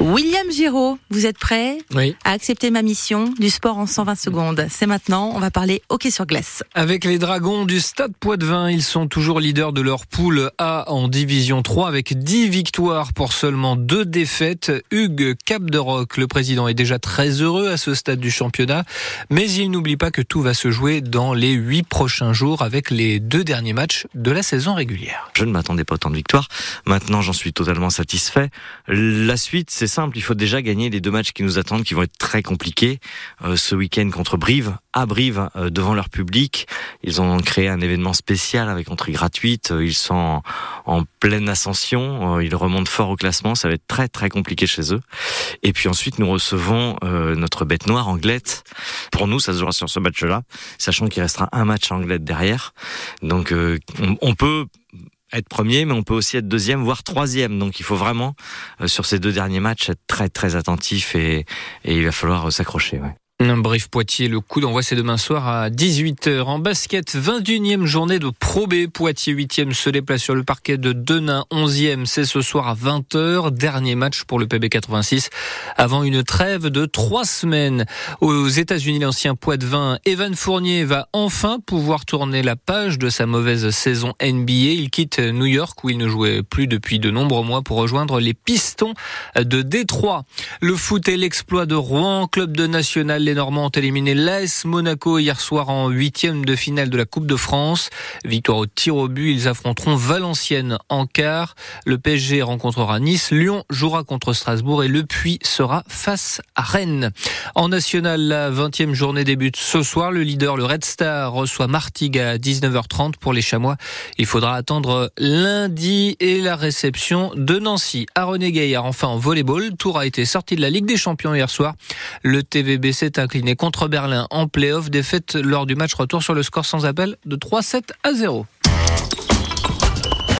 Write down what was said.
William Giraud, vous êtes prêt Oui. à accepter ma mission du sport en 120 secondes C'est maintenant, on va parler hockey sur glace. Avec les Dragons du Stade Poitvin, ils sont toujours leaders de leur poule A en Division 3 avec 10 victoires pour seulement 2 défaites. Hugues Capderoc, le président, est déjà très heureux à ce stade du championnat, mais il n'oublie pas que tout va se jouer dans les 8 prochains jours avec les deux derniers matchs de la saison régulière. Je ne m'attendais pas autant de victoires. Maintenant, j'en suis totalement satisfait. La suite, c'est simple. Il faut déjà gagner les deux matchs qui nous attendent, qui vont être très compliqués. Euh, ce week-end contre Brive, à Brive, euh, devant leur public. Ils ont créé un événement spécial avec entrée gratuite. Euh, ils sont en, pleine ascension. Euh, ils remontent fort au classement. Ça va être très très compliqué chez eux. Et puis ensuite, nous recevons euh, notre bête noire, Anglette. Pour nous, ça se jouera sur ce match-là, sachant qu'il restera un match Anglette derrière. Donc, euh, on, on peut être premier, mais on peut aussi être deuxième, voire troisième. Donc il faut vraiment, euh, sur ces deux derniers matchs, être très très attentif et, et il va falloir euh, s'accrocher. Ouais. Bref Poitiers, le coup d'envoi c'est demain soir à 18h. En basket, 21e journée de Pro B. Poitiers 8e se déplace sur le parquet de Denain 11e. C'est ce soir à 20h. Dernier match pour le PB 86 avant une trêve de trois semaines. Aux États-Unis, l'ancien Poitvin Evan Fournier va enfin pouvoir tourner la page de sa mauvaise saison NBA. Il quitte New York où il ne jouait plus depuis de nombreux mois pour rejoindre les Pistons de Détroit. Le foot est l'exploit de Rouen, club de national les Normands ont éliminé l'AS Monaco hier soir en huitième de finale de la Coupe de France. Victoire au tir au but, ils affronteront Valenciennes en quart. Le PSG rencontrera Nice, Lyon jouera contre Strasbourg et Le Puy sera face à Rennes. En national, la 20e journée débute ce soir. Le leader, le Red Star, reçoit Martigues à 19h30 pour les Chamois. Il faudra attendre lundi et la réception de Nancy. À René Gaillard, enfin en volleyball, Tour a été sorti de la Ligue des Champions hier soir. Le TVB s'est incliné contre Berlin en play-off, défaite lors du match retour sur le score sans appel de 3-7 à 0.